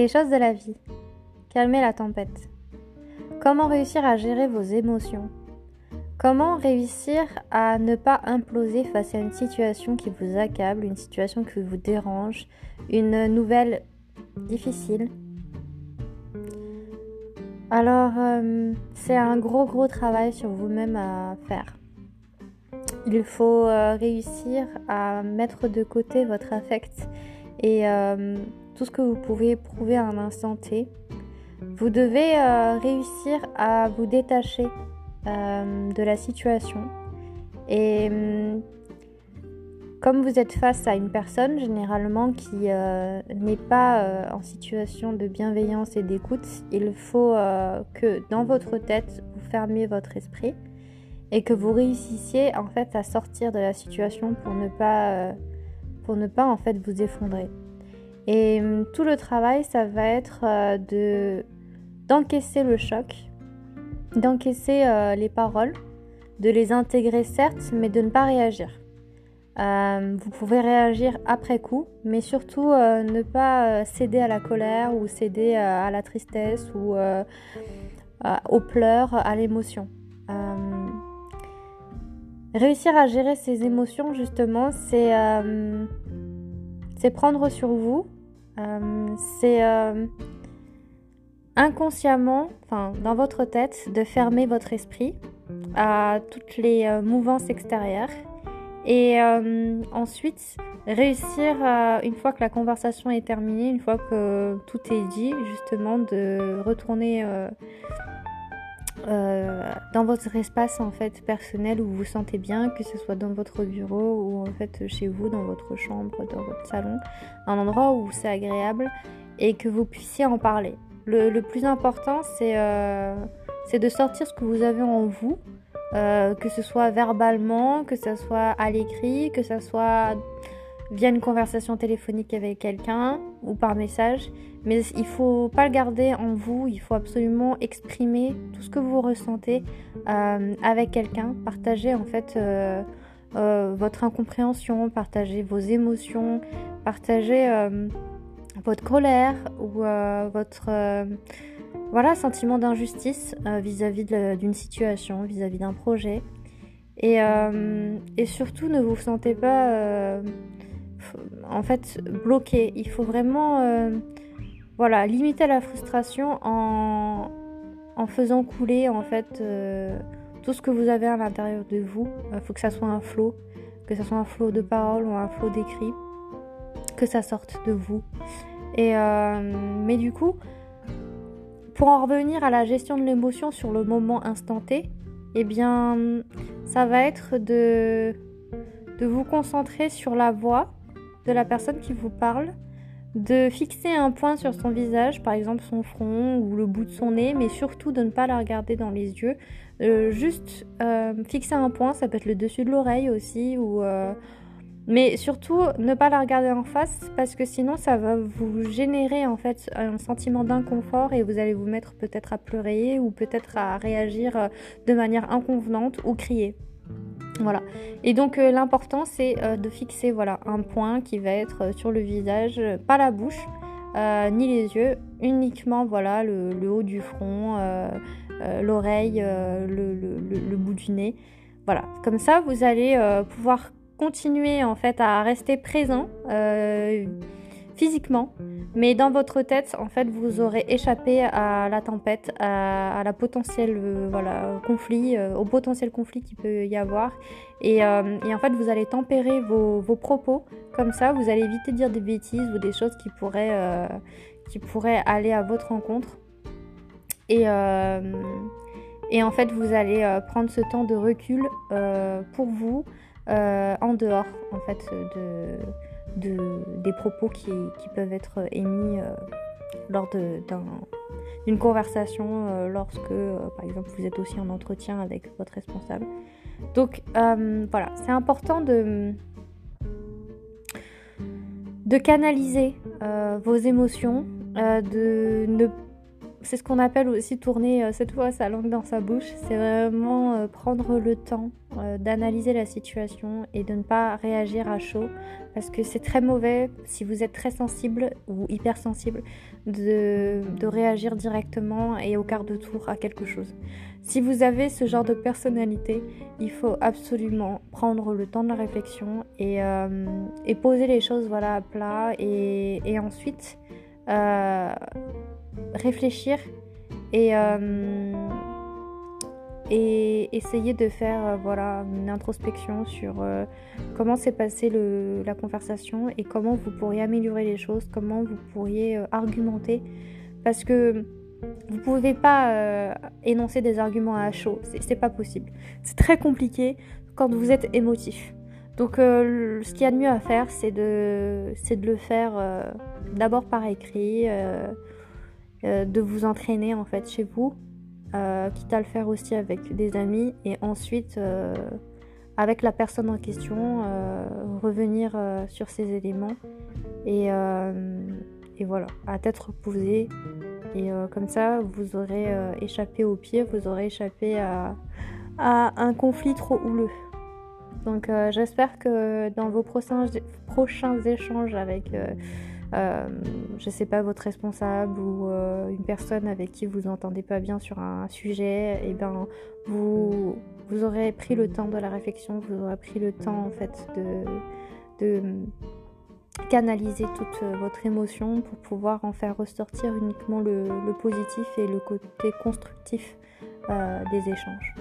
Les choses de la vie. Calmer la tempête. Comment réussir à gérer vos émotions? Comment réussir à ne pas imploser face à une situation qui vous accable, une situation qui vous dérange, une nouvelle difficile? Alors, euh, c'est un gros gros travail sur vous-même à faire. Il faut euh, réussir à mettre de côté votre affect et euh, tout ce que vous pouvez éprouver à un instant T. Vous devez réussir à vous détacher de la situation et hum, comme vous êtes face à une personne généralement qui n'est pas en situation de bienveillance et d'écoute, il faut que dans votre tête, vous fermiez votre esprit et que vous réussissiez en fait à sortir de la situation pour ne pas, euh, pour ne pas en fait vous effondrer. Et hum, tout le travail, ça va être euh, de d'encaisser le choc, d'encaisser euh, les paroles, de les intégrer certes, mais de ne pas réagir. vous pouvez réagir après coup, mais surtout ne pas céder à la colère ou céder à la tristesse ou aux pleurs, à l'émotion. Réussir à gérer ses émotions, justement, c'est euh, prendre sur vous. Euh, c'est euh, inconsciemment, enfin, dans votre tête, de fermer votre esprit à toutes les mouvances extérieures. Et ensuite, réussir, une fois que la conversation est terminée, une fois que tout est dit, justement, de retourner euh, dans votre espace en fait personnel où vous vous sentez bien, que ce soit dans votre bureau ou en fait chez vous, dans votre chambre, dans votre salon, un endroit où c'est agréable et que vous puissiez en parler. Le, plus important euh, c'est de sortir ce que vous avez en vous, euh, que ce soit verbalement, que ce soit à l'écrit, que ce soit via une conversation téléphonique avec quelqu'un ou par message. Mais il faut pas le garder en vous, il faut absolument exprimer tout ce que vous ressentez euh, avec quelqu'un, partager en fait euh, euh, votre incompréhension, partager vos émotions, partager votre colère ou votre voilà sentiment d'injustice vis-à-vis d'une situation, vis-à-vis d'un projet. Et, et, surtout, ne vous sentez pas en fait bloqué. Il faut vraiment euh, voilà, limiter la frustration en, faisant couler en fait euh, tout ce que vous avez à l'intérieur de vous. Il faut que ça soit un flot, que ça soit un flot de paroles ou un flot d'écrits, que ça sorte de vous. Et euh, mais du coup, pour en revenir à la gestion de l'émotion sur le moment instanté, eh bien, ça va être de vous concentrer sur la voix de la personne qui vous parle, de fixer un point sur son visage, par exemple son front ou le bout de son nez, mais surtout de ne pas la regarder dans les yeux. Euh, juste euh, fixer un point, ça peut être le dessus de l'oreille aussi, ou euh, mais surtout ne pas la regarder en face parce que sinon ça va vous générer en fait un sentiment d'inconfort et vous allez vous mettre peut-être à pleurer ou peut-être à réagir de manière inconvenante ou crier. Voilà. Et donc euh, l'important c'est euh, de fixer voilà un point qui va être euh, sur le visage, pas la bouche ni les yeux, uniquement voilà le, haut du front, l'oreille, le, bout du nez. Voilà. Comme ça vous allez pouvoir continuer en fait à rester présent physiquement, mais dans votre tête, en fait, vous aurez échappé à la tempête, à, la euh, conflit, euh, au potentiel conflit qu'il peut y avoir, et, euh, en fait, vous allez tempérer vos, propos comme ça. Vous allez éviter de dire des bêtises ou des choses qui pourraient qui aller à votre rencontre. Et et en fait, vous allez prendre ce temps de recul pour vous en dehors, en fait, de des propos qui, peuvent être émis euh, lors d'une conversation, euh, lorsque, euh, par exemple, vous êtes aussi en entretien avec votre responsable. Donc voilà, c'est important de, de canaliser vos émotions, de ne c'est ce qu'on appelle aussi tourner euh, cette fois sa langue dans sa bouche. C'est vraiment euh, prendre le temps euh, d'analyser la situation et de ne pas réagir à chaud. Parce que c'est très mauvais si vous êtes très sensible ou hypersensible de, de réagir directement et au quart de tour à quelque chose. Si vous avez ce genre de personnalité, il faut absolument prendre le temps de la réflexion et, et poser les choses voilà, à plat et, et ensuite réfléchir et, euh, et essayer de faire euh, voilà, une introspection sur comment s'est passée la conversation et comment vous pourriez améliorer les choses, comment vous pourriez argumenter. Parce que vous ne pouvez pas énoncer des arguments à chaud, c'est pas possible. C'est très compliqué quand vous êtes émotif. Donc ce qu'il y a de mieux à faire, c'est de le faire d'abord par écrit, euh, euh, de vous entraîner en fait chez vous, euh, quitte à le faire aussi avec des amis, et ensuite avec la personne en question, revenir sur ces éléments et, et, voilà, à tête reposée. Et comme ça, vous aurez échappé au pire, vous aurez échappé à, à un conflit trop houleux. Donc j'espère que dans vos prochains, prochains échanges avec euh, je sais pas, votre responsable ou euh, une personne avec qui vous entendez pas bien sur un sujet, et eh ben vous, vous aurez pris le temps de la réflexion, vous aurez pris le temps en fait de, de canaliser toute votre émotion pour pouvoir en faire ressortir uniquement le, positif et le côté constructif euh, des échanges.